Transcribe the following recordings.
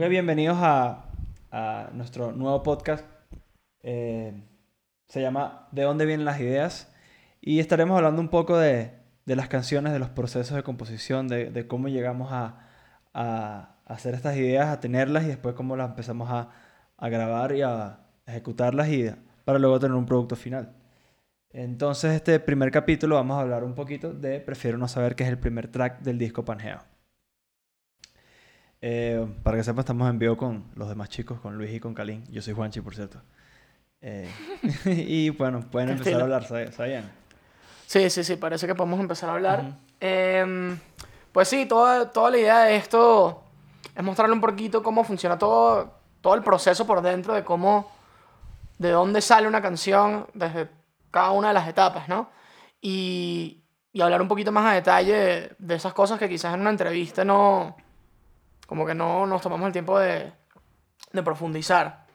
Ok, bienvenidos a, a nuestro nuevo podcast. Eh, se llama ¿De dónde vienen las ideas? Y estaremos hablando un poco de, de las canciones, de los procesos de composición, de, de cómo llegamos a, a, hacer estas ideas, a tenerlas y después cómo las empezamos a, a grabar y a ejecutarlas y para luego tener un producto final. Entonces, este primer capítulo vamos a hablar un poquito de Prefiero no saber, que es el primer track del disco Pangea. Eh, para que sepan, estamos en vivo con los demás chicos, con Luis y con Kalin. Yo soy Juanchi, por cierto. Eh, y bueno, pueden empezar a hablar, ¿sabe- ¿sabían? Sí, sí, sí, parece que podemos empezar a hablar. Em, pues sí, toda, toda la idea de esto es mostrarle un poquito cómo funciona todo, todo el proceso por dentro de cómo, de dónde sale una canción desde cada una de las etapas, ¿no? Y, y hablar un poquito más a detalle de, de esas cosas que quizás en una entrevista no, como que no nos tomamos el tiempo de, de profundizar.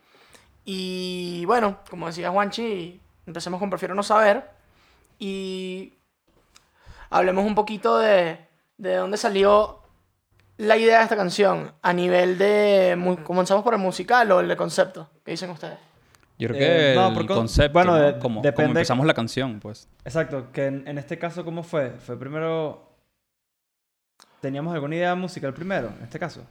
Y bueno, como decía Juanchi, empecemos con Prefiero no saber y hablemos un poquito de, de dónde salió la idea de esta canción a nivel de... ¿Comenzamos por el musical o el de concepto? ¿Qué dicen ustedes? Yo creo Eh, que no, el porque- concepto, bueno, ¿no? de- como, como depende- empezamos la canción, pues. Exacto, que en, en este caso, ¿cómo fue? ¿Fue primero... ¿Teníamos alguna idea musical primero, en este caso?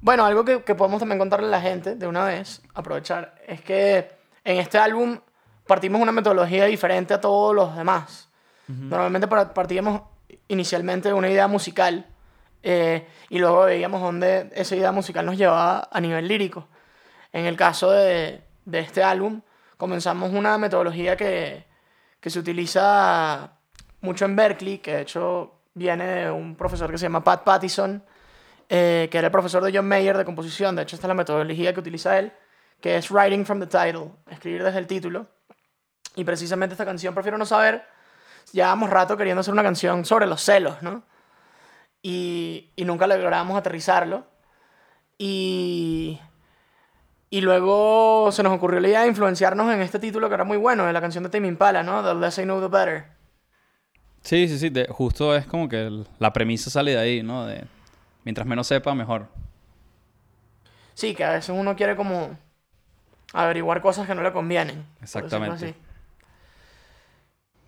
Bueno, algo que, que podemos también contarle a la gente de una vez, aprovechar, es que en este álbum partimos una metodología diferente a todos los demás. Normalmente par- partíamos inicialmente de una idea musical eh, y luego veíamos dónde esa idea musical nos llevaba a nivel lírico. En el caso de, de este álbum, comenzamos una metodología que, que se utiliza mucho en Berkeley, que de hecho viene de un profesor que se llama Pat Pattison, eh, que era el profesor de John Mayer de composición. De hecho, esta es la metodología que utiliza él, que es writing from the title, escribir desde el título. Y precisamente esta canción, prefiero no saber, llevábamos rato queriendo hacer una canción sobre los celos, ¿no? Y, y nunca logramos aterrizarlo. Y, y luego se nos ocurrió la idea de influenciarnos en este título que era muy bueno, de la canción de Tame Impala, ¿no? The Less I Know, The Better. Sí, sí, sí. de- justo es como que el- la premisa sale de ahí, ¿no? De mientras menos sepa, mejor. Sí, que a veces uno quiere como averiguar cosas que no le convienen. Exactamente. así.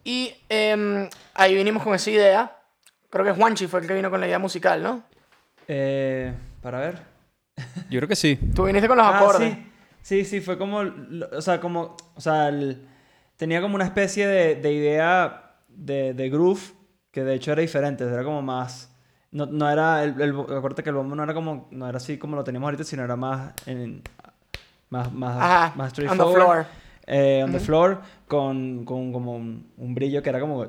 Y em, ahí vinimos con esa idea. Creo que Juanchi fue el que vino con la idea musical, ¿no? Eh, para ver. Yo creo que sí. Tú viniste con los Ah, acordes. sí. Sí, sí, fue como, o sea, como, o sea, el- tenía como una especie de, de idea de, de groove que de hecho era diferente, era como más, no, no era, el, el, acuérdate que el bombo no era como, no era así como lo teníamos ahorita, sino era más, en, más, más, Ajá, más on the floor. eh, on the Ujú. floor, con, con como un, un brillo que era como,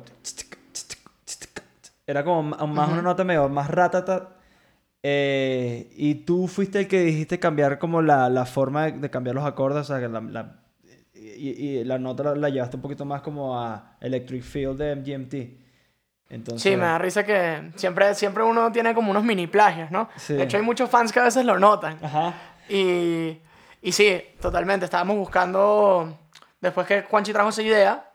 era como más una nota medio más ratata. Eh, y tú fuiste el que dijiste cambiar como la, la forma de, de cambiar los acordes, o sea, que la, la- y, y la nota la, la llevaste un poquito más como a Electric Field de MGMT. Entonces, Sí, me da risa que siempre, siempre uno tiene como unos mini plagios, ¿no? Sí. De hecho, hay muchos fans que a veces lo notan. Ajá. Y, y sí, totalmente. Estábamos buscando, después que Juanchi trajo esa idea,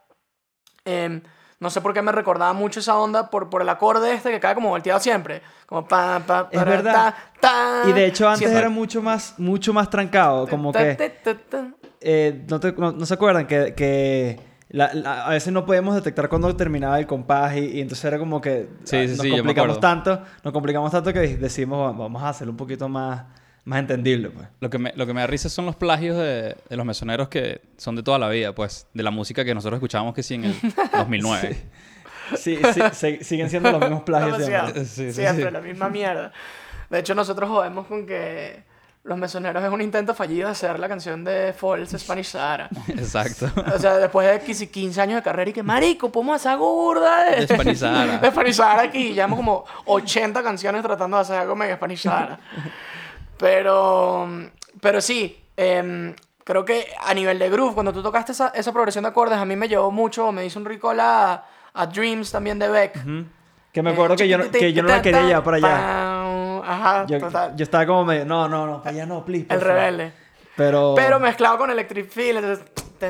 em, no sé por qué me recordaba mucho esa onda por, por el acorde este que cae como volteado siempre. Como pa, pa, Es para, verdad. ta, ta. Y de hecho antes Siempre- era mucho más, mucho más trancado, como ta, que... eh, ¿no, te- no- no se acuerdan que, que la- la- a veces no podíamos detectar cuando terminaba el compás y, y entonces era como que Sí, ah, sí, nos sí, complicamos tanto, nos complicamos tanto que decimos "Va- vamos a hacerlo un poquito más, más entendible, pues. Lo que, me, lo que me da risa son los plagios de, de los mesoneros que son de toda la vida, pues. De la música que nosotros escuchábamos que sí en el 2009. Sí, siguen siendo los mismos plagios Demasiado. siempre. Sí, sí, Siempre sí. la misma mierda. De hecho, nosotros jodemos con que Los Mesoneros es un intento fallido de hacer la canción de False Spanish Sahara. Exacto. O sea, después de 15 15 años de carrera y que, marico, podemos hacer algo burda de... De Spanish Sahara. De Spanish Sahara aquí. Llevamos como 80 canciones tratando de hacer algo mega Spanish Sahara. Pero, pero sí, em, creo que a nivel de groove, cuando tú tocaste esa, esa progresión de acordes, a mí me llevó mucho, me hizo un recall a, a Dreams también de Beck. Que me acuerdo que yo, no- que yo no la quería llevar para allá. Ajá, yo, total. Yo estaba como medio, no, no, no, para allá no, please. El rebelde. Pero... Pero mezclado con Electric Feel, entonces... Uh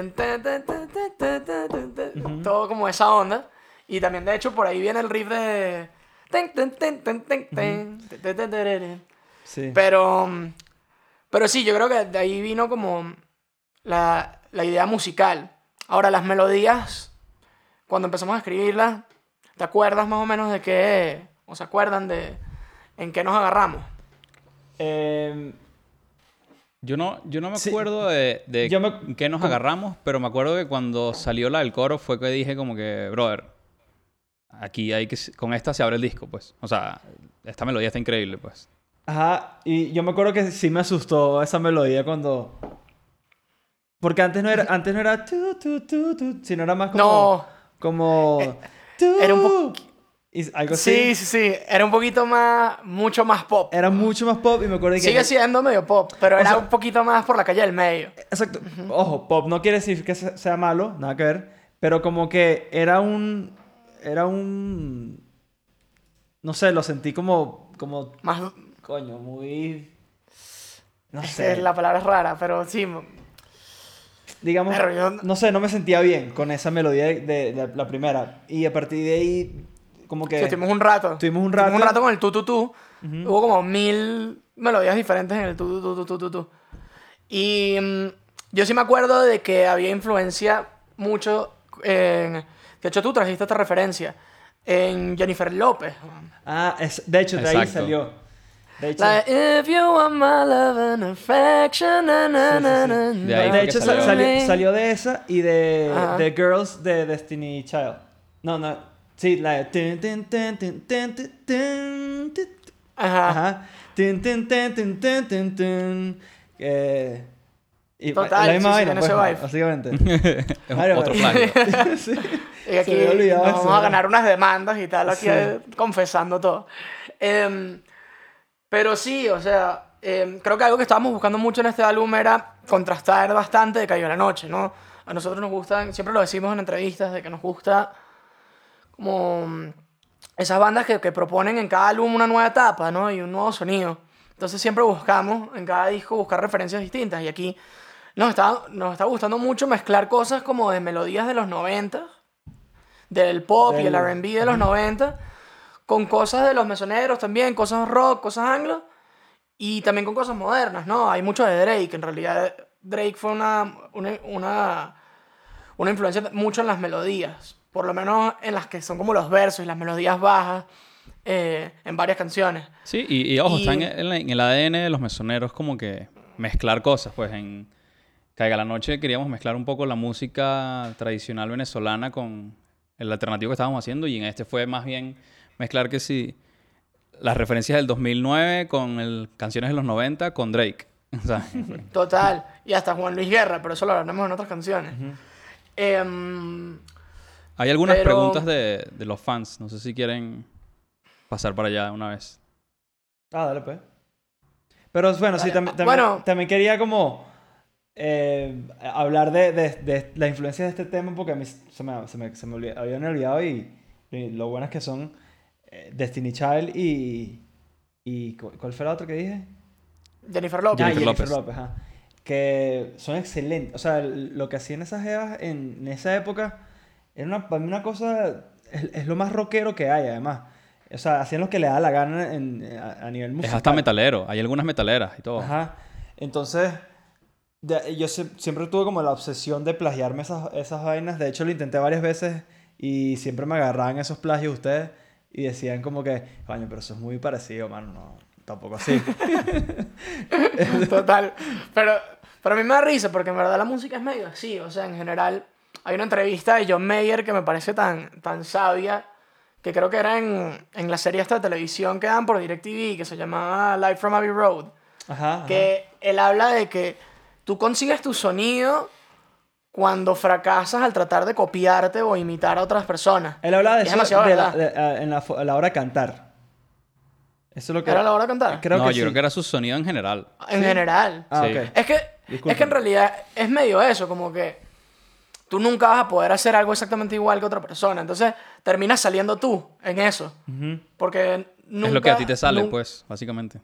-huh. Todo como esa onda. Y también, de hecho, por ahí viene el riff de... Sí. Pero, pero sí, yo creo que de ahí vino como la, la idea musical. Ahora, las melodías, cuando empezamos a escribirlas, ¿te acuerdas más o menos de qué? ¿O se acuerdan de, en qué nos agarramos? Em, Yo no, yo no me Sí. acuerdo de, de Yo me- en qué nos agarramos, pero me acuerdo que cuando salió la del coro fue que dije como que, brother, aquí hay que... Con esta se abre el disco, pues. O sea, esta melodía está increíble, pues. Ajá, y yo me acuerdo que sí me asustó esa melodía cuando... Porque antes no era, antes no era tu, tu, tu, tu, sino era más como... No, Como... tu, era un y algo así. sí, sí, sí, era un poquito más, mucho más pop. Era mucho más pop y me acuerdo que... Sigue siendo medio pop, pero O era sea- un poquito más por la calle del medio. Exacto. Ojo, pop no quiere decir que se- sea malo, nada que ver. Pero como que era un... Era un... No sé, lo sentí como... Como... Más, Coño, muy... No sé. la palabra es rara, pero sí. digamos, yo- no sé, no me sentía bien con esa melodía de, de- de la primera. Y a partir de ahí, como que... Sí, estuvimos un rato. Estuvimos un Estuvimos un rato. rato con el tu tu tu. Hubo como mil melodías diferentes en el tu tu tu tu tu tu tu. Y mm, yo sí me acuerdo de que había influencia mucho en... De hecho, tú trajiste esta referencia. En Jennifer López. Ah, es- de hecho, de ahí Exacto. salió. De hecho, de, If you want my love and affection, na, na, Sí, sí, na, sí. na, De ahí de hecho salió. sal- salió, salió de esa y de, de Girls de Destiny Child. No, no. Sí, la de... Ajá. Ajá. Eh, y Total, la misma sí, sí, vaina, en pues, ese vibe. básicamente. Es Mario, otro plagio. sí. Y aquí Se me había olvidado nos eso, vamos a ganar unas demandas y tal, aquí Sí. eh, confesando todo. Em, pero sí, o sea, em, creo que algo que estábamos buscando mucho en este álbum era contrastar bastante de Cayó la Noche, ¿no? A nosotros nos gustan, siempre lo decimos en entrevistas, de que nos gusta como esas bandas que, que proponen en cada álbum una nueva etapa, ¿no? Y un nuevo sonido. Entonces siempre buscamos en cada disco buscar referencias distintas. Y aquí nos está, nos está gustando mucho mezclar cosas como de melodías de los 90, del pop y el RB de los 90, con cosas de los mesoneros también, cosas rock, cosas anglo, y también con cosas modernas, ¿no? Hay mucho de Drake, en realidad Drake fue una, una, una, una influencia mucho en las melodías, por lo menos en las que son como los versos y las melodías bajas eh, en varias canciones. Sí, y, y ojo, Y- está en el, en el ADN de los mesoneros como que mezclar cosas. Pues en Caiga la Noche queríamos mezclar un poco la música tradicional venezolana con el alternativo que estábamos haciendo y en este fue más bien mezclar que sí las referencias del 2009 con el, canciones de los 90 con Drake. Total. Y hasta Juan Luis Guerra, pero eso lo hablaremos en otras canciones. Em, hay algunas Pero- preguntas de, de los fans. No sé si quieren pasar para allá una vez. Ah, dale, pues. Pero bueno, sí, tam- Bueno. también quería como eh, hablar de, de, de la influencia de este tema porque a mí se me, se me, se me olvi- habían olvidado y, y lo buenas que son eh, Destiny Child y, y... ¿cu- ¿Cuál fue la otra que dije? Jennifer Lopez. Ah, Jennifer Jennifer López. López, ajá. Que son excelentes. O sea, lo que hacían esas jevas en, en esa época era una, para mí una cosa... Es, es lo más rockero que hay, además. O sea, hacían lo que le da la gana en, a, a nivel musical. Es hasta metalero. Hay algunas metaleras y todo. Ajá. Entonces, de- yo se- siempre tuve como la obsesión de plagiarme esas, esas vainas. De hecho, lo intenté varias veces y siempre me agarraban esos plagios ustedes y decían como que, coño, pero eso es muy parecido, mano. No, tampoco así. Total. Pero, pero a mí me da risa porque en verdad la música es medio así. O sea, en general, hay una entrevista de John Mayer que me parece tan, tan sabia que creo que era en, en la serie esta de televisión que dan por DirecTV que se llamaba Live from Abbey Road. Ajá. ajá. Que él habla de que tú consigues tu sonido cuando fracasas al tratar de copiarte o imitar a otras personas. Él hablaba de Es eso demasiado de la- de- a- en la, a la hora de cantar. Eso es lo que... ¿Era la hora de cantar? Creo no, que yo sí. creo que era su sonido en general. En general. Ah, Sí. ok. Es que, es que en realidad es medio eso, como que tú nunca vas a poder hacer algo exactamente igual que otra persona. Entonces terminas saliendo tú en eso. Porque nunca... es lo que a ti te sale, pues, básicamente.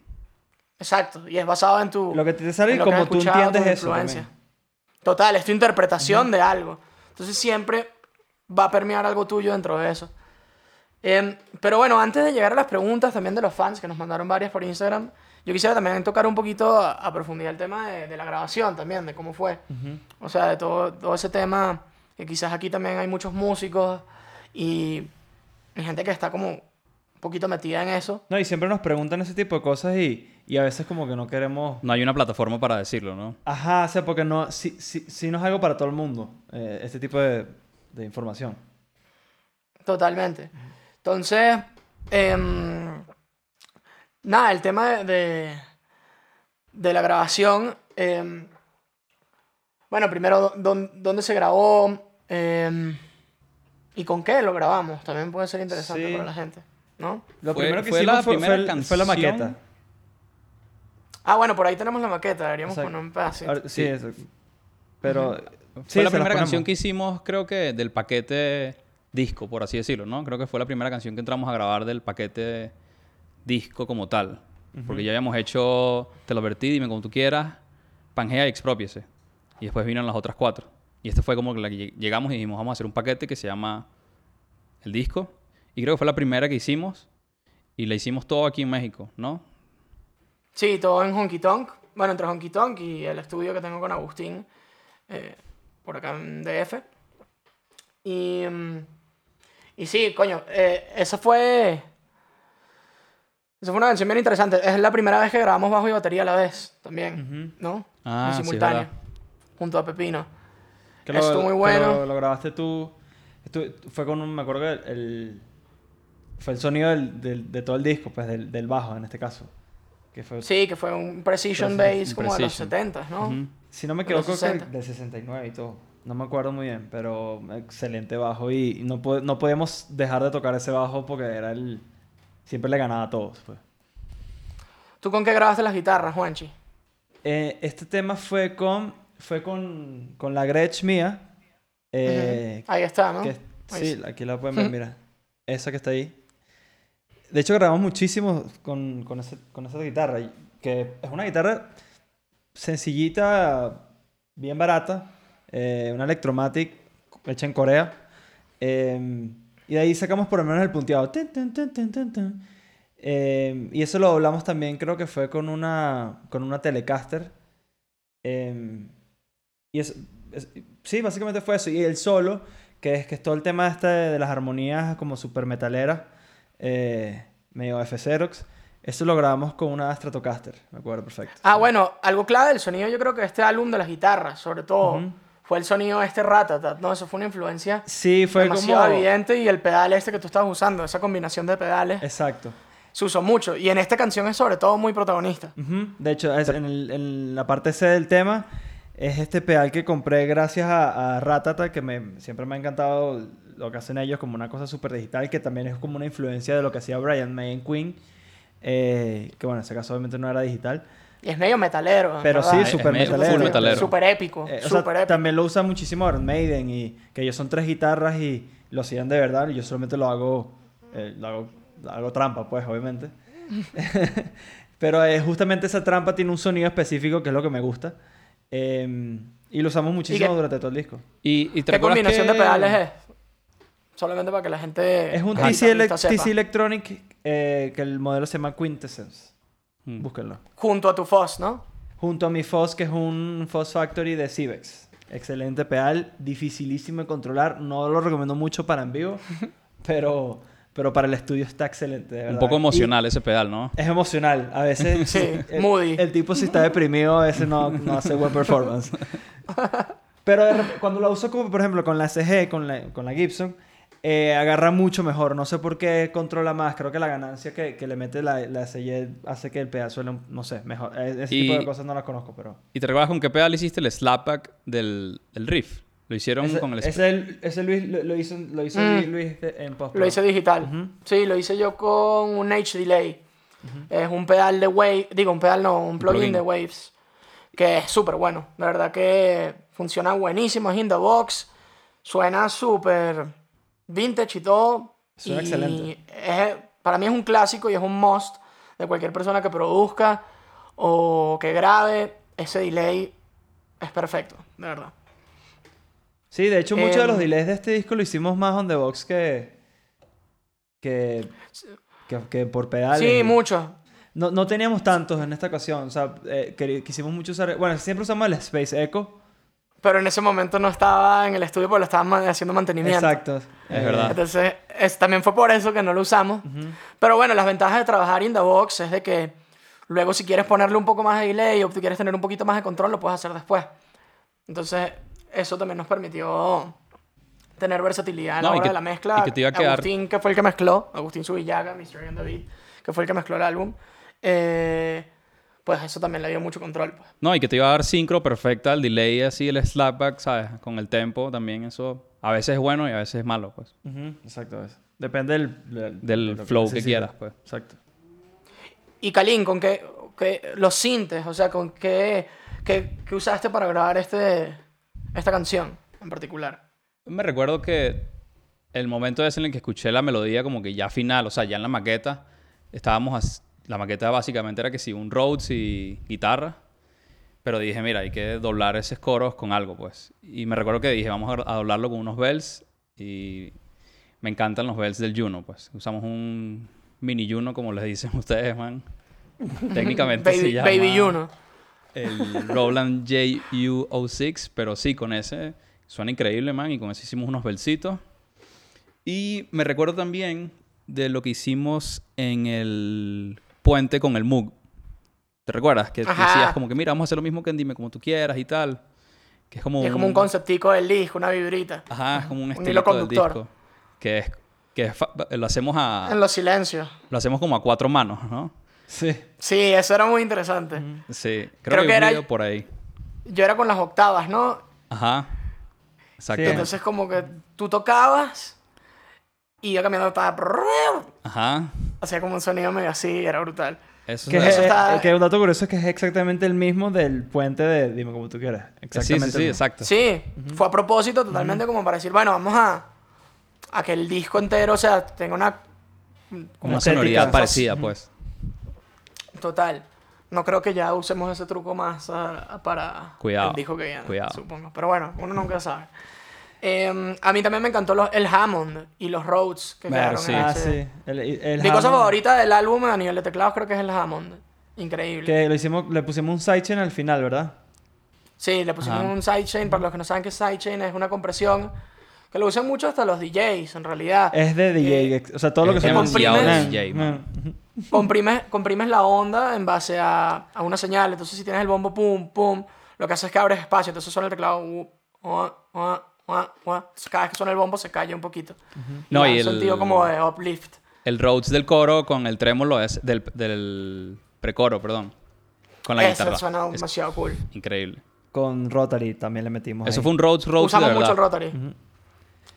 Exacto. Y es basado en tu... Lo que te sale y como tú entiendes tu eso influencia. también. Total, es tu interpretación de algo. Entonces siempre va a permear algo tuyo dentro de eso. Em, pero bueno, antes de llegar a las preguntas también de los fans, que nos mandaron varias por Instagram, yo quisiera también tocar un poquito a, a profundidad el tema de, de la grabación también, de cómo fue. O sea, de todo, todo ese tema, que quizás aquí también hay muchos músicos y, y gente que está como un poquito metida en eso. No, y siempre nos preguntan ese tipo de cosas y, y a veces como que no queremos... No hay una plataforma para decirlo, ¿no? Ajá, o sea, porque no, sí, sí, sí no es algo para todo el mundo, eh, este tipo de, de información. Totalmente. Entonces, em, nada, el tema de, de, de la grabación. em, bueno, primero, dó- ¿dónde se grabó? Em, ¿Y con qué lo grabamos? También puede ser interesante Sí. para la gente, ¿no? Lo Fue- primero que fue hicimos la fue, la maqueta. Ah, bueno, por ahí tenemos la maqueta. Deberíamos Exacto. poner un pedacito. Ahora- sí, eso. Pero... sí, fue la primera canción que hicimos, creo que del paquete disco, por así decirlo, ¿no? Creo que fue la primera canción que entramos a grabar del paquete disco como tal. Porque ya habíamos hecho Te lo vertí, dime como tú quieras, Pangea y Expropiese. Y después vinieron las otras cuatro. Y este fue como que la que lleg- llegamos y dijimos, vamos a hacer un paquete que se llama El Disco. Y creo que fue la primera que hicimos. Y la hicimos todo aquí en México, ¿no? Sí, todo en Honky Tonk. Bueno, entre Honky Tonk y el estudio que tengo con Agustín, eh, por acá en DF. Y, mm, y sí, coño, eh, esa fue. Esa fue una canción bien interesante. Es la primera vez que grabamos bajo y batería a la vez, también, ¿no? Ah, en sí, simultáneo, verdad. junto a Pepino. Que lo- Estuvo muy que bueno. Lo, lo grabaste tú. Estu- fue con un... Me acuerdo que el... Fue el sonido del, del- de todo el disco, pues del, del bajo en este caso. Que fue, Sí, que fue un Precision Bass como de los Precision. 70, ¿no? Ujú. si no me equivoco, que 60. del 69 y todo. No me acuerdo muy bien, pero excelente bajo. Y no, no podíamos dejar de tocar ese bajo porque era el... Siempre le ganaba a todos, pues. ¿Tú con qué grabaste las guitarras, Juanchi? Eh, este tema fue con... Fue con, con la Gretsch mía. eh, Ujú. Ahí está, ¿no? que- Ahí sí, aquí la pueden ver, mira. Esa que está ahí. De hecho, grabamos muchísimo con, con, ese- con esa guitarra. Que es una guitarra sencillita, bien barata. eh, una Electromatic hecha en Corea. eh, y de ahí sacamos por lo menos el punteado. Eh, y eso lo doblamos también, creo que fue con una, con una Telecaster. Eh, y es, es- sí, básicamente fue eso. Y el solo, que es que es todo el tema este de las armonías como super metaleras, eh, medio F-Xerox, eso lo grabamos con una Stratocaster, me acuerdo perfecto. Ah, bueno, algo clave del sonido, yo creo que este álbum de las guitarras, sobre todo. Fue el sonido este Ratatat, ¿no? Eso fue una influencia Sí, fue demasiado como... evidente y el pedal este que tú estabas usando, esa combinación de pedales, Exacto. se usó mucho. Y en esta canción es sobre todo muy protagonista. De hecho, es- en, el- en la parte C del tema es este pedal que compré gracias a, a Ratata, que me, siempre me ha encantado lo que hacen ellos como una cosa súper digital, que también es como una influencia de lo que hacía Brian May en Queen, eh, que bueno, en ese caso obviamente no era digital. Y es medio metalero. Pero verdad. sí, Es súper metalero. full metalero. Súper épico, Eh, o sea, épico. también lo usa muchísimo Iron Maiden y que ellos son tres guitarras y lo hacían de verdad y yo solamente lo hago, eh, lo hago, lo hago trampa, pues, obviamente. Pero eh, justamente esa trampa tiene un sonido específico que es lo que me gusta. Eh, y lo usamos muchísimo qué- durante todo el disco. Y, y te ¿Qué combinación que- de pedales es? Solamente para que la gente... Es un TC, Ele-. TC Electronic eh, que el modelo se llama Quintessence. Mm. Búsquenlo. Junto a tu Foss, ¿no? Junto a mi Foss, que es un Foss Factory de Civex. Excelente pedal, dificilísimo de controlar. No lo recomiendo mucho para en vivo, pero, pero para el estudio está excelente. de Un poco Y emocional ese pedal, ¿no? es emocional. A veces. Sí, el, moody. El tipo, si está deprimido, a veces no, no hace buen performance. Pero de cuando lo uso, como por ejemplo con la SG, con la, con la Gibson, eh, agarra mucho mejor. No sé por qué controla más. Creo que la ganancia que, que le mete la, la SG hace que el pedal suene, un- no sé, mejor. Eh, Ese Y- tipo de cosas no las conozco, pero. ¿Y te recuerdas con qué pedal hiciste el slapback del, del riff? Lo hicieron Ese, con el... ese, el- ese Luis lo, lo hizo, lo hizo Mm. Luis- Luis de- en post Lo hice digital. Sí, lo hice yo con un H delay. Es un pedal de Wave, digo, un pedal no, un plugin, plugin. de Waves, que es súper bueno. La verdad que funciona buenísimo, es in the box, suena súper vintage y todo. Suena y excelente. es- para mí es un clásico y es un must de cualquier persona que produzca o que grabe. Ese delay es perfecto, de verdad. Sí, de hecho, muchos de los Em, delays de este disco lo hicimos más on the box que. que. que, que por pedales. Sí, mucho. No, no teníamos tantos en esta ocasión. O sea, eh, quisimos mucho usar. Bueno, siempre usamos el Space Echo. Pero en ese momento no estaba en el estudio porque lo estaban haciendo mantenimiento. Exacto. Es verdad. Entonces, es- también fue por eso que no lo usamos. Pero bueno, las ventajas de trabajar in the box es de que luego si quieres ponerle un poco más de delay o tú quieres tener un poquito más de control, lo puedes hacer después. Entonces, eso también nos permitió tener versatilidad a la No, hora que- de la mezcla. y que te iba a quedar- Agustín, que fue el que mezcló, Agustín Subillaga, Mr. and David, que fue el que mezcló el álbum, eh, pues eso también le dio mucho control. pues. No, y que te iba a dar sincro perfecta, el delay así, el slapback, ¿sabes? Con el tempo también, eso a veces es bueno y a veces es malo, pues. Ujú, Exacto. eso. Depende del, del, Del de lo flow que necesites. quieras, pues. Exacto. Y Kalin, ¿con qué, qué- los sintes? O sea, ¿con qué, qué, qué usaste para grabar este, esta canción en particular? Me recuerdo que el momento ese en el que escuché la melodía como que ya final, o sea, ya en la maqueta, estábamos... La maqueta básicamente era que sí, un Rhodes y guitarra. Pero dije, mira, hay que doblar esos coros con algo, pues. Y me recuerdo que dije, vamos a, doblarlo con unos bells. Y me encantan los bells del Juno, pues. Usamos un mini Juno, como les dicen ustedes, man. Técnicamente se Baby, llama Baby Juno. el Roland JU06, pero sí, con ese suena increíble, man, y con ese hicimos unos belcitos. Y me recuerdo también de lo que hicimos en el puente con el Moog. ¿Te recuerdas? Que Ajá. decías como que, mira, vamos a hacer lo mismo que en Dime Como Tú Quieras y tal. Que es como Es como un conceptico del disco, una vibrita. Ajá, es como un un estilo hilo del conductor. disco. Que es... Que es fa- lo hacemos a... En los silencios. Lo hacemos como a cuatro manos, ¿no? Sí. Sí, eso era muy interesante. Sí. Creo, Creo que, era- por ahí. Yo era con las octavas, ¿no? Ajá. Exactamente. Entonces como que tú tocabas y yo cambiando estaba... Ajá. Hacía como un sonido medio así, era brutal. Eso Que, es- Eso está- eh, que un dato curioso es que es exactamente el mismo del puente de Dime como tú quieras. Sí, Exactamente. sí, sí, mismo. exacto. Sí, fue a propósito totalmente como para decir, bueno, vamos a, a que el disco entero, o sea, tenga una... Una Una sonoridad parecida, pues. Total. No creo que ya usemos ese truco más ah, para Cuidado, el disco que viene, cuidado. supongo. Pero bueno, uno nunca sabe. Eh, a mí también me encantó los- el Hammond y los Rhodes que Claro, quedaron sí. en Ah, ese- sí. El, el Mi cosa favorita del álbum a nivel de teclados creo que es el Hammond. Increíble. Que lo hicimos, le pusimos un sidechain al final, ¿verdad? Sí, le pusimos Ajá. un sidechain. Para los que no saben qué sidechain, es una compresión que lo usan mucho hasta los DJs, en realidad. Es de DJ. Eh, o sea, todo lo que es suena... demasiado Mm, DJ, man. comprimes, comprimes la onda en base a, a una señal. Entonces, si tienes el bombo pum, pum, lo que hace es que abres espacio. Entonces suena el teclado. uh, uh, uh, cada vez que suena el bombo se calla un poquito. No, y un el- sentido como de uplift. El Rhodes del coro con el trémolo es del, del precoro, perdón. Con la Eso guitarra. suena Es demasiado cool. increíble. Con Rotary también le metimos Eso ahí. fue un Rhodes Rhodes de Usamos mucho el rotary.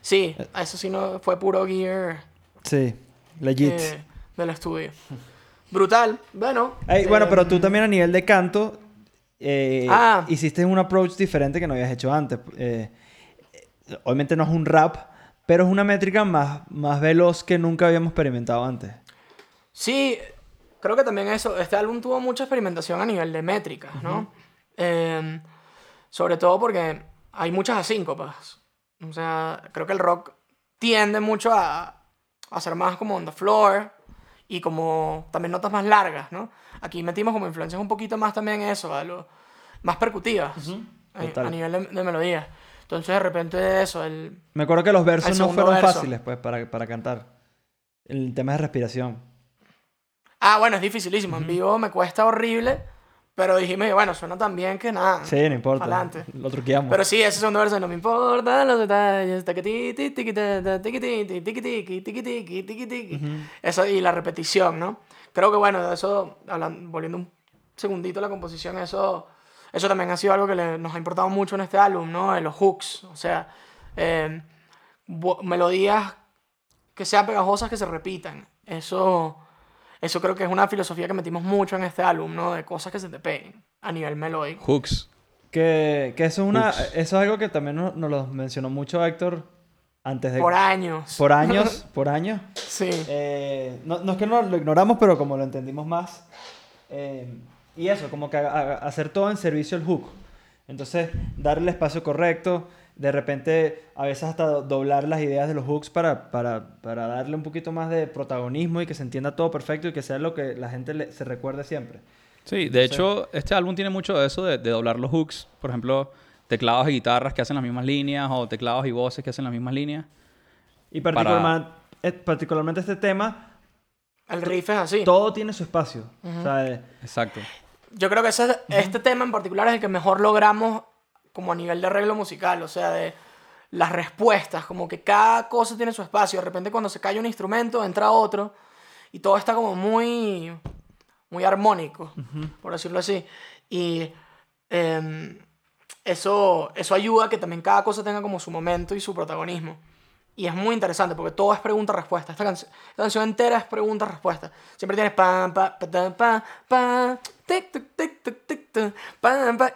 Sí, eso sí no fue puro gear Sí, legit. eh, del estudio. Brutal. Bueno. Bueno, eh, pero tú también a nivel de canto eh, Ah. hiciste un approach diferente que no habías hecho antes. Eh, eh, obviamente no es un rap, pero es una métrica más, más veloz que nunca habíamos experimentado antes. Sí, creo que también eso. Este álbum tuvo mucha experimentación a nivel de métricas, ¿no? Eh, sobre todo porque hay muchas asíncopas. O sea, creo que el rock tiende mucho a, a ser más como on the floor y como también notas más largas, ¿no? Aquí metimos como influencias un poquito más también eso, a lo, más percutivas a- Total. a, nivel de, de melodía. Entonces, de repente, eso, el, Me acuerdo que los versos no fueron verso. fáciles pues, para, para cantar. El tema de respiración. Ah, bueno, es dificilísimo. En vivo me cuesta horrible, pero dijimos, bueno, suena tan bien que nada. Sí, no importa. Adelante. Lo truqueamos. Pero sí, ese segundo verso no me importan los detalles. Eso y la repetición, ¿no? Creo que bueno, eso, volviendo un segundito a la composición, eso, eso también ha sido algo que le- nos ha importado mucho en este álbum, ¿no? En los hooks, o sea, eh, melodías que sean pegajosas que se repitan. Eso, eso creo que es una filosofía que metimos mucho en este álbum, ¿no? De cosas que se te peguen a nivel melódico. Hooks. Que, que eso, es una, eso es algo que también nos, nos lo mencionó mucho Héctor antes de... Por años. Por años, por años. Sí. Eh, no, no es que no lo ignoramos, pero como lo entendimos más. eh, y eso, como que a- a- hacer todo en servicio al hook. Entonces, darle el espacio correcto, De repente, a veces hasta do- doblar las ideas de los hooks para, para, para darle un poquito más de protagonismo y que se entienda todo perfecto y que sea lo que la gente le- se recuerde siempre. Sí, de hecho, este álbum tiene mucho de eso de, de doblar los hooks. Por ejemplo, teclados y guitarras que hacen las mismas líneas o teclados y voces que hacen las mismas líneas. Y particularmente, eh, particularmente este tema, El riff es así. todo tiene su espacio. O sea, eh, Exacto. Yo creo que ese- este tema en particular es el que mejor logramos como a nivel de arreglo musical, o sea, de las respuestas, como que cada cosa tiene su espacio. De repente cuando se cae un instrumento entra otro y todo está como muy, muy armónico, por decirlo así. Y em, eso, eso ayuda a que también cada cosa tenga como su momento y su protagonismo. Y es muy interesante porque todo es pregunta-respuesta. Esta, canción esta canción entera es pregunta-respuesta. Siempre tienes pam, pa, pa, pa, pa, pa,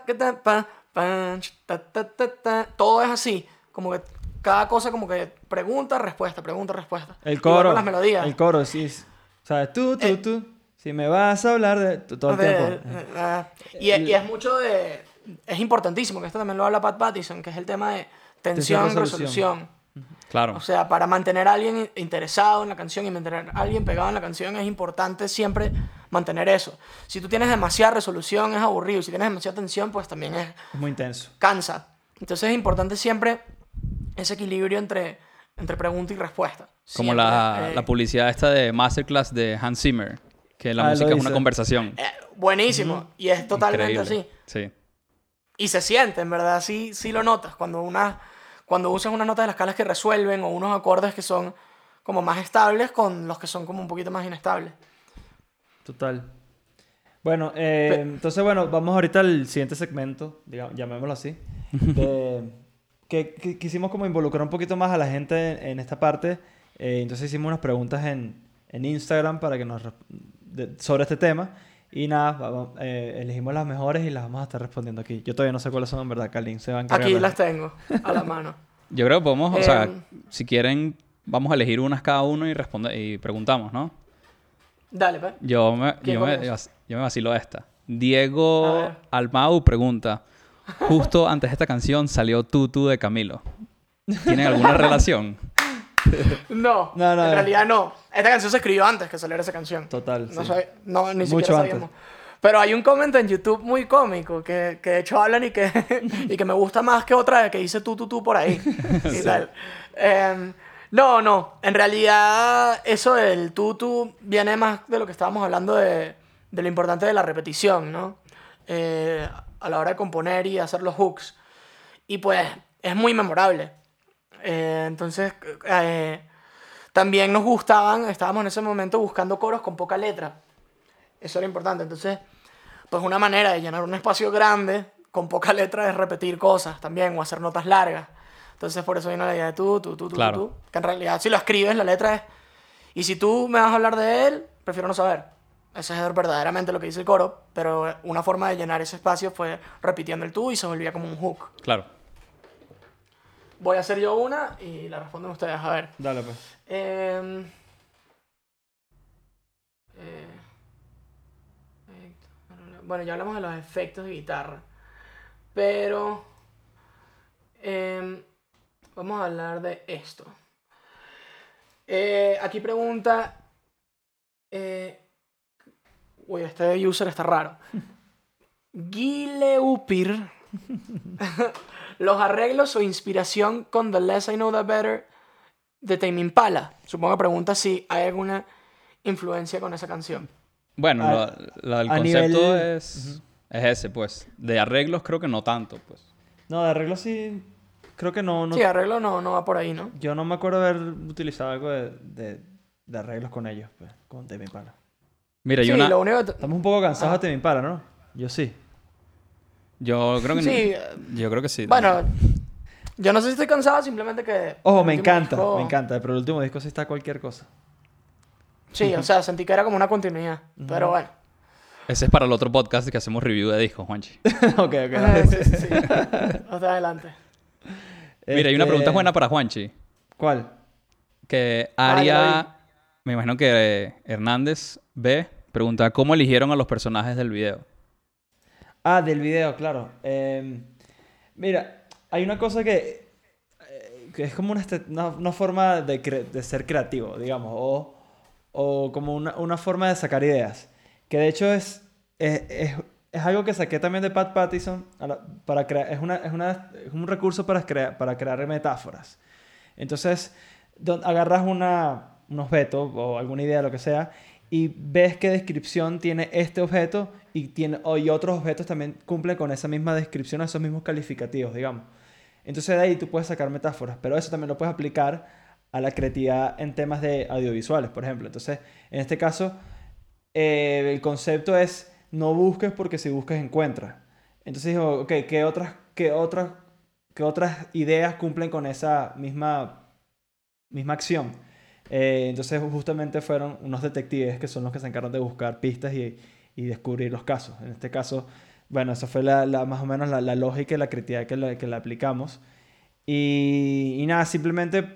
que ta, pa, pam, ch, ta, ta, ta, ta. Todo es así. Como que cada cosa como que pregunta, respuesta, pregunta, respuesta. el coro. con las melodías. El coro, sí. es- ¿Sabes? Tú, tú, Eh, tú. Si me vas a hablar de... Todo el De- tiempo. ah, y, es- y es mucho de... Es importantísimo, que esto también lo habla Pat Pattison, que es el tema de tensión, Tensión, resolución. Claro. O sea, para mantener a alguien interesado en la canción y mantener a alguien pegado en la canción es importante siempre mantener eso. Si tú tienes demasiada resolución es aburrido, y si tienes demasiada tensión pues también es Es muy intenso. cansa. Entonces es importante siempre ese equilibrio entre, entre pregunta y respuesta. Como Siempre, la, eh, la publicidad esta de Masterclass de Hans Zimmer, que la Ah, música es una conversación. eh, buenísimo. Y es totalmente Increíble. así. Sí. Y se siente, en verdad, sí, sí lo notas. Cuando, una, cuando usas unas notas de las escalas que resuelven o unos acordes que son como más estables con los que son como un poquito más inestables. Total. Bueno, eh, entonces, bueno, vamos ahorita al siguiente segmento, digamos, llamémoslo así. de- que, que quisimos como involucrar un poquito más a la gente en, en esta parte. eh, entonces hicimos unas preguntas en, en Instagram para que nos de- sobre este tema. Y nada, vamos, eh, elegimos las mejores y las vamos a estar respondiendo aquí. Yo todavía no sé cuáles son, en verdad, Kalin se va a encargar. Aquí las tengo a la mano. Yo creo que podemos, o sea, Em. si quieren, vamos a elegir unas cada uno y responde y preguntamos, ¿no? Dale, pues. Yo me, ¿Quién yo me, comienza? yo me vacilo esta. Diego. Almau pregunta, justo antes de esta canción salió Tutu de Camilo. ¿Tienen alguna relación? No, No, no, en realidad no. Esta canción se escribió antes que saliera esa canción. Total, No, sí. no ni Mucho siquiera antes. sabíamos. Pero hay un comentario en YouTube muy cómico que, que de hecho hablan y que, y que me gusta más que otra que dice tú, tú, tú por ahí. y tal. Em, no, no. En realidad, eso del tú, tú viene más de lo que estábamos hablando de, de lo importante de la repetición, ¿no? Eh, a la hora de componer y hacer los hooks. Y pues es muy memorable. Eh, entonces, eh, también nos gustaban, estábamos en ese momento buscando coros con poca letra. Eso era importante. Entonces, pues una manera de llenar un espacio grande con poca letra es repetir cosas también o hacer notas largas. Entonces, por eso vino la idea de tú, tú, tú, tú, Claro. tú. Que en realidad, si lo escribes, la letra es. Y si tú me vas a hablar de él, prefiero no saber. Ese es verdaderamente lo que dice el coro, pero una forma de llenar ese espacio fue repitiendo el tú y se volvía como un hook. Claro. Voy a hacer yo una y la responden ustedes. A ver. Dale, pues. Em, eh, bueno, ya hablamos de los efectos de guitarra. Pero em, vamos a hablar de esto. Eh, aquí pregunta. eh, uy, este user está raro. Gileupir. los arreglos o inspiración con The Less I Know The Better de Tame Impala. Supongo que pregunta si hay alguna influencia con esa canción. Bueno, A- lo- lo del concepto nivel- es, es ese, pues. De arreglos creo que no tanto, pues. No, de arreglo sí. Creo que no. no Sí, arreglo no, no va por ahí, ¿no? Yo no me acuerdo haber utilizado algo de, de, de arreglos con ellos, pues, con Tame Impala. Mira, Sí, yo, una, lo único que... Estamos un poco cansados Ah. de Tame Impala, ¿no? Yo sí. Yo creo que Sí, no- Yo creo que sí. bueno, yo no sé si estoy cansado, simplemente que... Ojo, el me encanta, disco- me encanta. Pero el último disco sí está cualquier cosa. Sí, o sea, sentí que era como una continuidad. Pero bueno. Ese es para el otro podcast que hacemos review de discos, Juanchi. ok, ok. Eh, sí, sí, sí. Hasta adelante. Mira, hay una Este, pregunta buena para Juanchi. ¿Cuál? Que Ah. Aria, me imagino que Hernández B, pregunta cómo eligieron a los personajes del video. Ah, del video, claro. Eh, mira, hay una cosa que que es como una, este- una, forma de, ser creativo, digamos, o, como una, forma de sacar ideas. Que de hecho es, es, es, algo que saqué también de Pat Pattison para crear, es, una, es, un recurso para, crea- para crear metáforas. Entonces, agarras una, un objeto o alguna idea, lo que sea, y ves qué descripción tiene este objeto y, tiene, o- y otros objetos también cumplen con esa misma descripción, esos mismos calificativos, digamos. Entonces de ahí tú puedes sacar metáforas, pero eso también lo puedes aplicar a la creatividad en temas de audiovisuales, por ejemplo. Entonces, en este caso, eh, el concepto es no busques porque si buscas encuentras. Entonces digo, ok, ¿qué otras, qué otras, qué otras ideas cumplen con esa misma, misma acción? Eh, entonces justamente fueron unos detectives que son los que se encargan de buscar pistas y, y descubrir los casos. En este caso, bueno, esa fue la, la- más o menos la, la lógica y la creatividad que la, que la aplicamos. Y, y nada, simplemente, o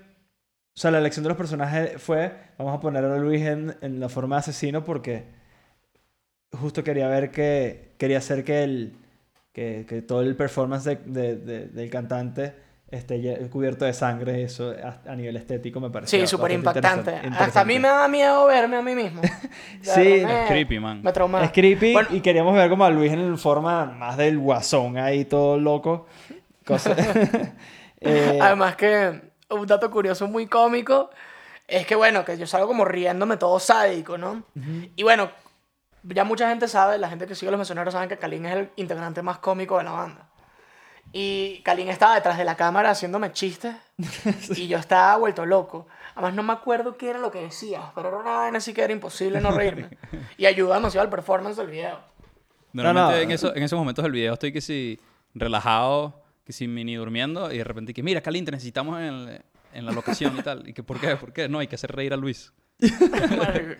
sea, la elección de los personajes fue, vamos a poner a Luis en, en la forma de asesino porque justo quería ver que, quería hacer que, el, que, que todo el performance de- de- de- del cantante esté lle- cubierto de sangre, eso a, nivel estético me pareció Sí, súper impactante. Hasta a mí me da miedo verme a mí mismo. Sí, verdad Es me- creepy, man. Me trauma. Es creepy Bueno. y queríamos ver como a Luis en forma más del guasón ahí todo loco. Cosa- Eh, Además que un dato curioso muy cómico es que, bueno, que yo salgo como riéndome todo sádico, ¿no? Y bueno, ya mucha gente sabe, la gente que sigue los mencioneros saben que Kalin es el integrante más cómico de la banda. Y Kalin estaba detrás de la cámara haciéndome chistes y yo estaba vuelto loco. Además no me acuerdo qué era lo que decía, pero era una vaina así que era imposible no reírme. Y ayuda demasiado al performance del video. Normalmente no. En, eso- en esos momentos del video estoy que si relajado, que si mini durmiendo y de repente que mira, Kalin, te necesitamos en, el- en la locación y tal. Y que ¿por qué? ¿Por qué? No, hay que hacer reír a Luis.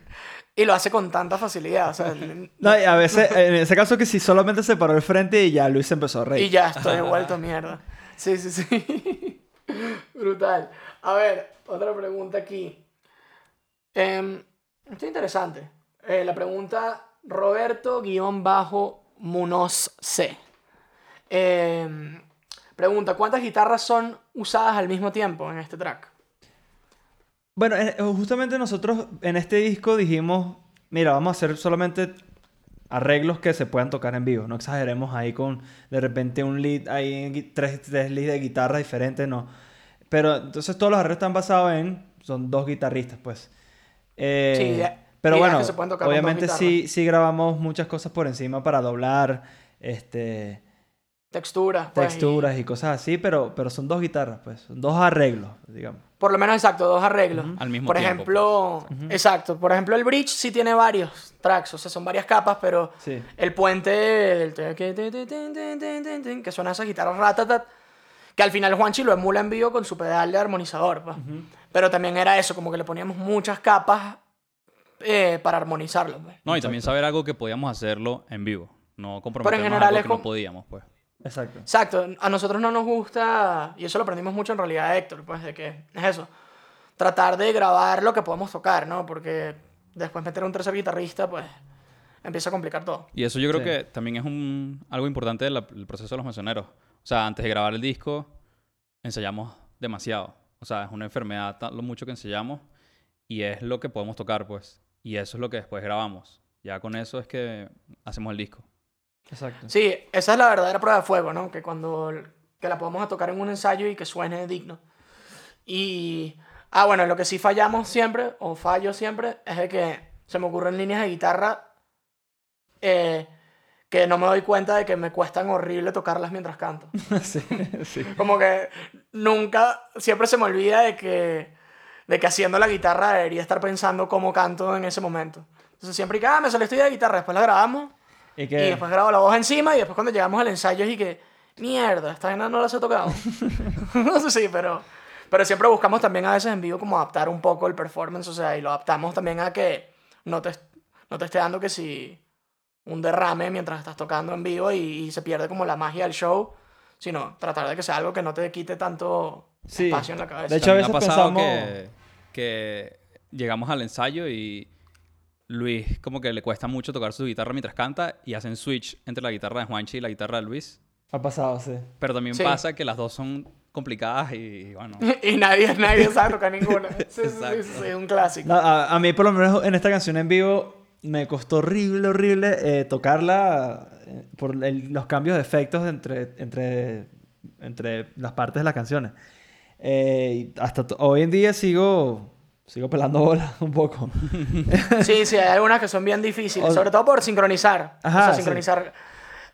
y lo hace con tanta facilidad. O sea, no, y a veces, en ese caso que si solamente se paró el frente y ya Luis se empezó a reír. Y ya estoy vuelto mierda. Sí, sí, sí. Brutal. A ver, otra pregunta aquí. Em, esto es interesante. Eh, la pregunta Roberto-Munoz C. Em, pregunta, ¿cuántas guitarras son usadas al mismo tiempo en este track? Bueno, eh, justamente nosotros en este disco dijimos, mira, vamos a hacer solamente arreglos que se puedan tocar en vivo. No exageremos ahí con de repente un lead, gui- tres, tres leads de guitarra diferentes, no. Pero entonces todos los arreglos están basados en, son dos guitarristas, pues. Eh, Sí, ya- pero bueno, obviamente sí, sí grabamos muchas cosas por encima para doblar, este, Texturas. pues, texturas y cosas así, pero, pero son dos guitarras, pues, son dos arreglos, digamos. Por lo menos exacto, dos arreglos. Al mismo por tiempo, ejemplo, exacto. Por ejemplo, el bridge sí tiene varios tracks, o sea, son varias capas, pero Sí. el puente que suena esas guitarras ratatat, que al final Juanchi lo emula en vivo con su pedal de armonizador, pues. Pero también era eso, como que le poníamos muchas capas eh, para armonizarlo. pues. No, y también saber algo que podíamos hacerlo en vivo. No comprometernos general algo es que no como- podíamos, pues. Exacto. Exacto, a nosotros no nos gusta, y eso lo aprendimos mucho en realidad de Héctor, pues de que es eso, tratar de grabar lo que podemos tocar, ¿no? Porque después meter un tercer guitarrista, pues empieza a complicar todo. Y eso yo creo Sí. que también es un, algo importante del proceso de los mesoneros. O sea, antes de grabar el disco, ensayamos demasiado. O sea, es una enfermedad tan- lo mucho que ensayamos y es lo que podemos tocar, pues. Y eso es lo que después grabamos. Ya con eso es que hacemos el disco. Exacto. Sí, esa es la verdadera prueba de fuego, ¿no? Que cuando que la podemos tocar en un ensayo y que suene digno. Y, ah, bueno, lo que sí fallamos siempre, o fallo siempre, es de que se me ocurren líneas de guitarra eh, que no me doy cuenta de que me cuestan horrible tocarlas mientras canto. sí, sí. Como que nunca, siempre se me olvida de que, de que haciendo la guitarra debería estar pensando cómo canto en ese momento. Entonces siempre que, ah, me salió esta idea de guitarra, después la grabamos Y y después grabo la voz encima y después cuando llegamos al ensayo y que, mierda, esta vaina no la he tocado. no sé si, pero, pero siempre buscamos también a veces en vivo como adaptar un poco el performance, o sea, y lo adaptamos también a que no te, no te esté dando que si un derrame mientras estás tocando en vivo y, y se pierde como la magia del show, sino tratar de que sea algo que no te quite tanto Sí. espacio en la cabeza. De hecho, a veces ha pasado pensamos- que, que llegamos al ensayo y Luis como que le cuesta mucho tocar su guitarra mientras canta y hacen switch entre la guitarra de Juanchi y la guitarra de Luis. ha pasado, sí. Pero también Sí. pasa que las dos son complicadas y bueno. y nadie, nadie sabe tocar ninguna. Sí, sí, sí, es un clásico. No, a, a mí, por lo menos en esta canción en vivo, me costó horrible, horrible eh, tocarla eh, por el- los cambios de efectos entre, entre, entre las partes de las canciones. Eh, hasta hoy en día sigo, sigo pelando bolas un poco. Sí, sí, hay algunas que son bien difíciles, O- sobre todo por sincronizar. Ajá, o sea, sí. sincronizar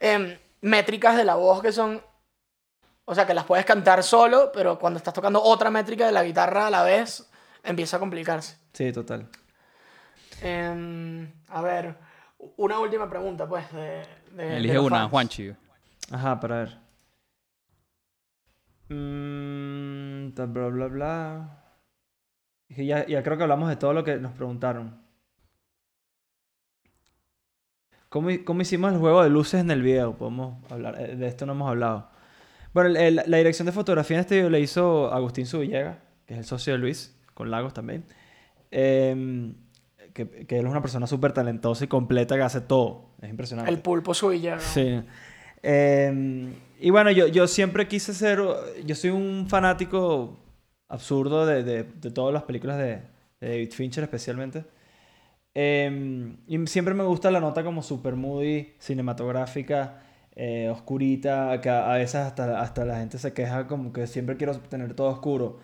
em, métricas de la voz que son. O sea, que las puedes cantar solo, pero cuando estás tocando otra métrica de la guitarra a la vez, empieza a complicarse. Sí, total. Em, a ver, una última pregunta, pues. De, Elige una, fans. Juanchi. Ajá, para ver. Mm, bla, bla, bla. Ya, ya creo que hablamos de todo lo que nos preguntaron. ¿Cómo, cómo hicimos el juego de luces en el video? Podemos hablar, eh, de esto no hemos hablado. Bueno, el- el- la dirección de fotografía en este video le hizo Agustín Subillega, que es el socio de Luis, con Lagos también. Em, que, que él es una persona súper talentosa y completa que hace todo. Es impresionante. El pulpo. ¿no? Sí. Eh, y bueno, yo, yo siempre quise ser. Yo soy un fanático absurdo de, de, de todas las películas de, de David Fincher, especialmente. Eh, y siempre me gusta la nota como super moody, cinematográfica, eh, oscurita, que a a veces hasta, hasta la gente se queja como que siempre quiero tener todo oscuro.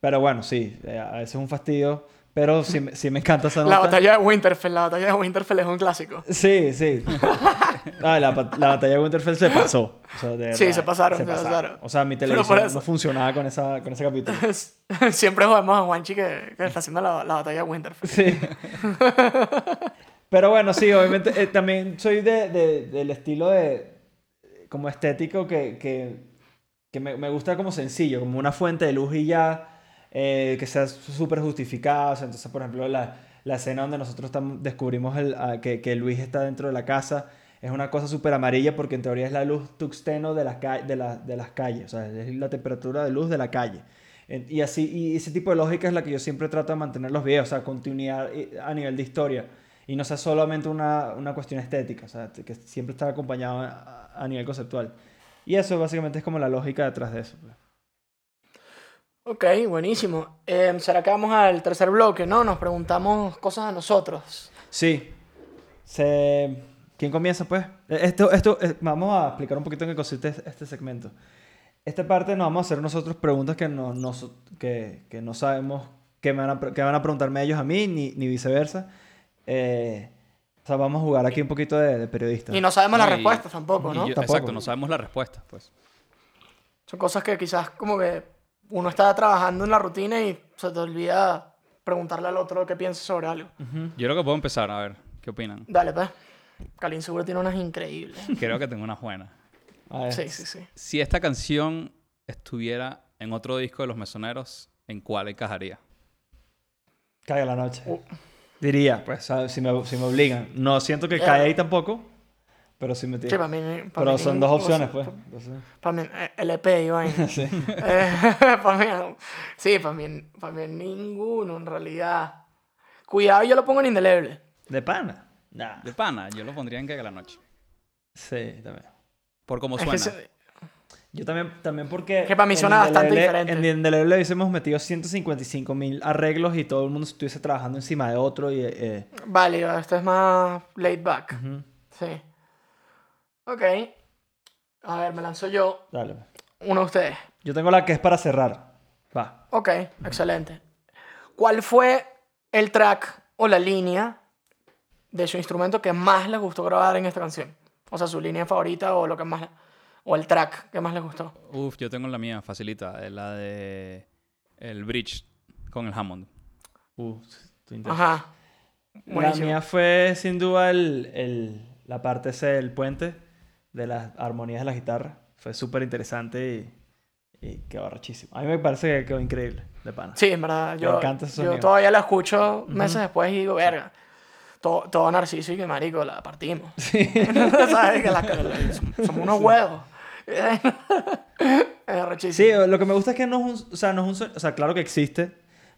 Pero bueno, sí, eh, a veces es un fastidio, pero sí, me- sí me encanta esa nota. La batalla de Winterfell, la batalla de Winterfell es un clásico. Sí, sí. Ah, la, la batalla de Winterfell se pasó. O sea, de Sí, verdad, se pasaron, se pasaron. O sea, mi televisión no funcionaba con, esa, con ese capítulo. Siempre jugamos a Juanchi que, que está haciendo la, la batalla de Winterfell. Sí. Pero bueno, sí, obviamente eh, también soy de, de- del estilo de como estético que, que, que me, me gusta como sencillo, como una fuente de luz y ya, eh, que sea súper justificada. Entonces, por ejemplo, la, la escena donde nosotros descubrimos ah, que, que Luis está dentro de la casa es una cosa súper amarilla porque en teoría es la luz tuxteno de, la ca- de, la- de las calles, o sea, es la temperatura de luz de la calle. Y así, y ese tipo de lógica es la que yo siempre trato de mantener los videos, o sea, continuidad eh, a nivel de historia. Y no sea solamente una, una cuestión estética, o sea, que siempre está acompañado a, a nivel conceptual. Y eso básicamente es como la lógica detrás de eso. Ok, buenísimo. Eh, ¿Será que vamos al tercer bloque, no? Nos preguntamos cosas a nosotros. Sí. Se... ¿Quién comienza, pues? Eh, Esto, esto, eh, vamos a explicar un poquito en qué consiste es- este segmento. Esta parte nos vamos a hacer nosotros preguntas que no, que, que no sabemos qué, me van a, qué van a preguntarme ellos a mí, ni, ni viceversa. Eh, o sea, vamos a jugar aquí un poquito de, de periodista. Y no sabemos las No, y- respuestas tampoco, ¿no? yo- Tampoco. Exacto, no sabemos la respuesta, pues. Son cosas que quizás como que uno está trabajando en la rutina y se te olvida preguntarle al otro qué piensa sobre algo. Yo creo que puedo empezar, a ver, ¿qué opinan? Dale, pues. Kalin seguro tiene unas increíbles. Creo que tengo unas buenas. A ver. Sí, sí, sí. Si esta canción estuviera en otro disco de Los Mesoneros, ¿en cuál encajaría? Caiga la noche. Uh. Diría, pues. Si, me, si me obligan. No siento que Ya. cae ahí tampoco, pero sí me Sí, tira. para mí... para pero mí son dos opciones, pues. Entonces, Para mí, LP y vaina. sí. Eh, para mí, sí, para mí, para mí ninguno en realidad. Cuidado, yo lo pongo en indeleble. ¿De pana? Nah. De pana, yo lo pondría en Caiga la Noche. Sí, también. Por cómo Es suena. que se- Yo también, también porque... Que para mí en suena bastante diferente. En Indeleble hubiésemos metido 155 mil arreglos y todo el mundo estuviese trabajando encima de otro y... eh, Válido, esto es más laid back. ujú. Sí. Ok. A ver, me lanzo yo. Dale. Uno de ustedes. Yo tengo la que es para cerrar. Va. Ok, excelente. ¿Cuál fue el track o la línea de su instrumento que más les gustó grabar en esta canción? O sea, su línea favorita o lo que más o el track que más les gustó. Uf, yo tengo la mía, facilita. eh, La de el bridge con el Hammond. Intenso. Ajá. La Buenísimo. mía fue sin duda el, el- la parte ese del puente de las armonías de la guitarra. Fue súper interesante y, y quedó rachísimo. A mí me parece que quedó increíble, de pana. Sí, en verdad. Me Yo, encanta ese yo sonido. todavía la escucho meses después y digo, verga. Todo, todo Narciso y que marico, la partimos. ¿Sabes? Que la- la- somos unos huevos. es. Sí, lo que me gusta es que no es un, o sea, no es un o sea, claro que existe,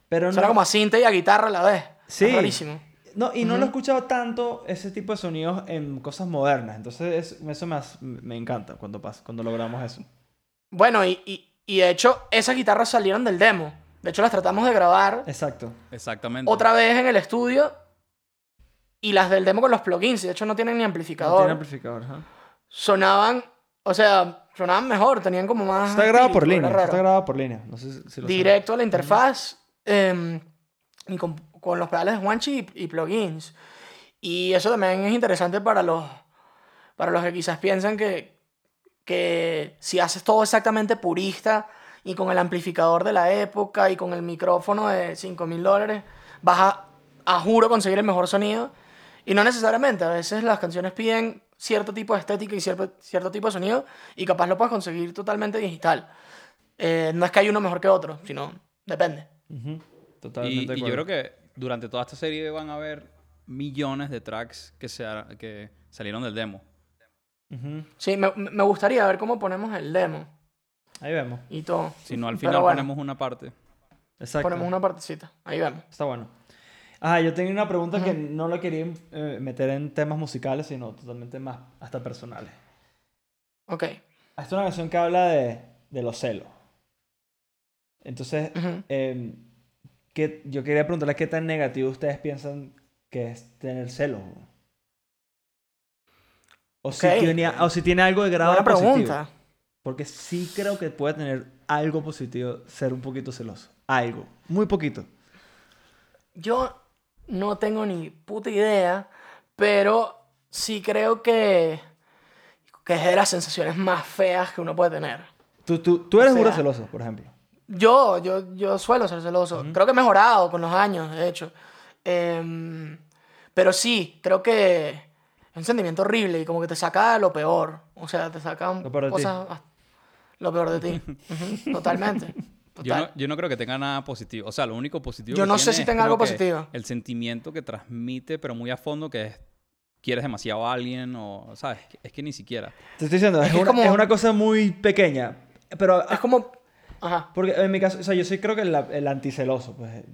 pero Suena no, como a cinta y a guitarra a la vez. Sí. Es rarísimo. No y no lo he escuchado tanto ese tipo de sonidos en cosas modernas, entonces es- eso me, me encanta cuando pasa, cuando logramos eso. Bueno, y, y Y de hecho, esas guitarras salieron del demo. De hecho, las tratamos de grabar Exacto. Exactamente. otra vez en el estudio. Y las del demo con los plugins. y De hecho, no tienen ni No amplificador. tiene amplificador, ajá. Sonaban, o sea, sonaban mejor. Tenían como más. Está grabado por línea. Está grabado por línea. No sé si, si lo. Directo a la interfaz. em, y con, con los pedales de Juanchi y, y plugins. Y eso también es interesante para los, para los que quizás piensan que, que si haces todo exactamente purista y con el amplificador de la época y con el micrófono de 5 mil dólares, vas a, a juro conseguir el mejor sonido. Y no necesariamente, a veces las canciones piden cierto tipo de estética y cierto, cierto tipo de sonido y capaz lo puedes conseguir totalmente digital. Eh, no es que hay uno mejor que otro, sino depende. Ujú. Y, Totalmente. de y yo creo que durante toda esta serie van a haber millones de tracks que, se, que salieron del demo. Ujú. Sí, me, me gustaría ver cómo ponemos el demo Ahí vemos. y todo. Si no, al final bueno. ponemos una parte. Exacto. Ponemos una partecita. Ahí vemos. Está bueno. Ah, yo tenía una pregunta que no la quería eh, meter en temas musicales, sino totalmente más hasta personales. Ok. Esta es una canción que habla de, de los celos. Entonces, Ujú. eh, ¿qué- yo quería preguntarle qué tan negativo ustedes piensan que es tener celos. O, si tiene, o si tiene algo de grado Buena positivo. pregunta. Porque sí creo que puede tener algo positivo ser un poquito celoso. Algo. Muy poquito. Yo no tengo ni puta idea, pero sí creo que, que es de las sensaciones más feas que uno puede tener. Tú, tú, tú eres O sea- celoso, por ejemplo. Yo, yo, yo suelo ser celoso. Creo que he mejorado con los años, de hecho. Em, pero sí, creo que es un sentimiento horrible y como que te saca lo peor. O sea, te saca Lo peor de ti. cosas... ah, Lo peor de ti. Ujú, Totalmente. Yo no, yo no creo que tenga nada positivo. O sea, lo único positivo Yo que no sé si es tenga algo positivo. El sentimiento que transmite, pero muy a fondo, que es quieres demasiado a alguien o, ¿sabes? Es que ni siquiera. Te estoy diciendo, es, Es que es una, como- es una cosa muy pequeña. Pero Es como... Ajá. Porque en mi caso, o sea, yo soy creo que el, el anticeloso, pues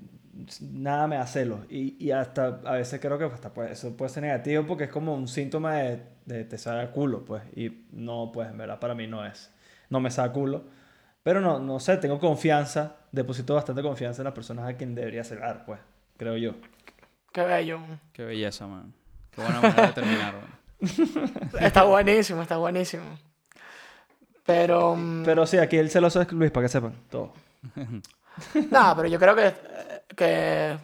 nada me da celos. Y, y hasta a veces creo que hasta puede- eso puede ser negativo porque es como un síntoma de, de te sabe a culo, pues. Y no, pues en verdad para mí no es. No me sabe a culo. Pero no, no sé, tengo confianza, deposito bastante confianza en las personas a quien debería celar, pues, creo yo. Qué bello. Qué belleza, man. Qué buena manera de terminar, man. Está buenísimo, está buenísimo. Pero... mm, Pero sí, aquí el celoso es Luis, para que sepan, todo. Nada, pero yo creo que, que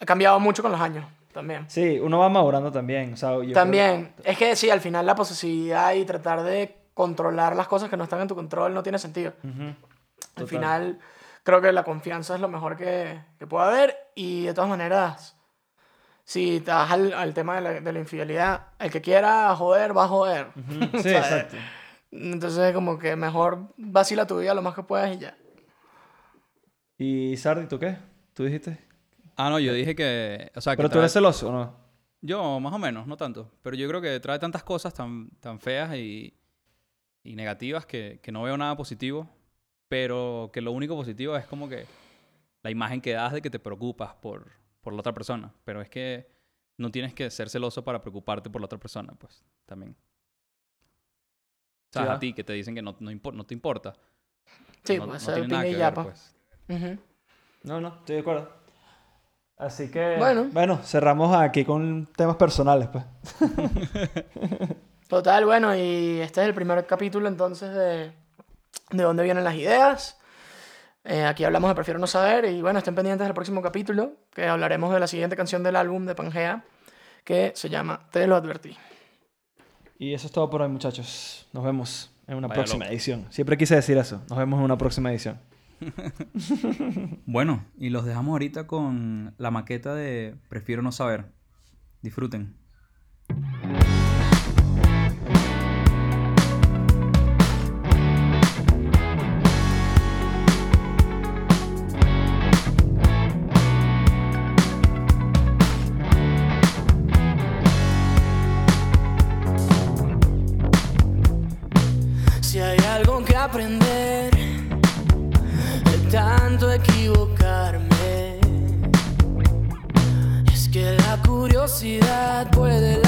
ha cambiado mucho con los años también. Sí, uno va madurando también. O sea, yo creo- También, es que sí, al final la posesividad y tratar de controlar las cosas que no están en tu control no tiene sentido. Ujú. Al Total. final, creo que la confianza es lo mejor que, que puede haber y de todas maneras, si te vas al, al tema de la, de la infidelidad, el que quiera joder, va a joder. Ujú, Sí, ¿Sabes? exacto. Entonces, como que mejor vacila tu vida lo más que puedas y ya. ¿Y Sardi, tú qué? ¿Tú dijiste? Ah, no, yo dije que... O sea, que ¿Pero tú trae- eres celoso o no? Yo, más o menos, no tanto. Pero yo creo que trae tantas cosas tan, tan feas y, y negativas que, que no veo nada positivo. Pero que lo único positivo es como que la imagen que das de que te preocupas por, por la otra persona. Pero es que no tienes que ser celoso para preocuparte por la otra persona, pues, también. O sea, Sí, a ti que te dicen que no, no, impo- no te importa. Sí, no, pues no tiene nada que ya, ver, pues. No, no, estoy de acuerdo. Así que, Bueno. bueno, cerramos aquí con temas personales, pues. Total, bueno, y este es el primer capítulo entonces de, de dónde vienen las ideas. Eh, aquí hablamos de Prefiero no saber y bueno, estén pendientes del próximo capítulo, que hablaremos de la siguiente canción del álbum de Pangea, que se llama Te lo advertí. Y eso es todo por hoy, muchachos. Nos vemos en una Vaya próxima loco. edición. Siempre quise decir eso. Nos vemos en una próxima edición. Bueno, y los dejamos ahorita con la maqueta de Prefiero no saber. Disfruten. Aprender de tanto equivocarme, es que la curiosidad puede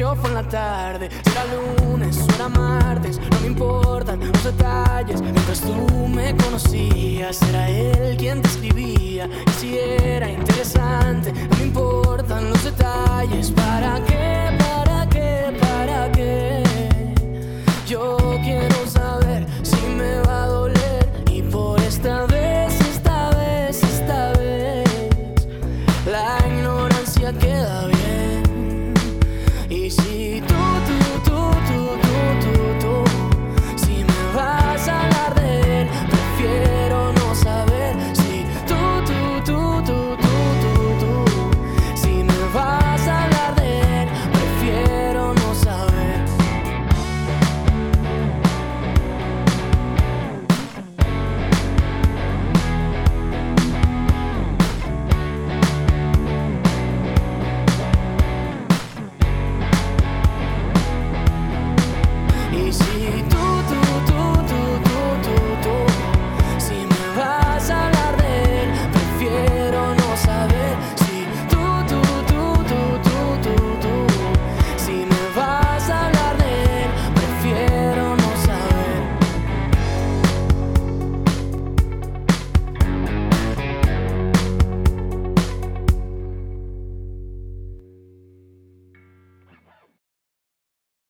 de noche o fue en la tarde, si era lunes o era martes, no me importan los detalles. Mientras tú me conocías, era él quien te escribía. Y si era interesante, no me importan los detalles. ¿Para qué?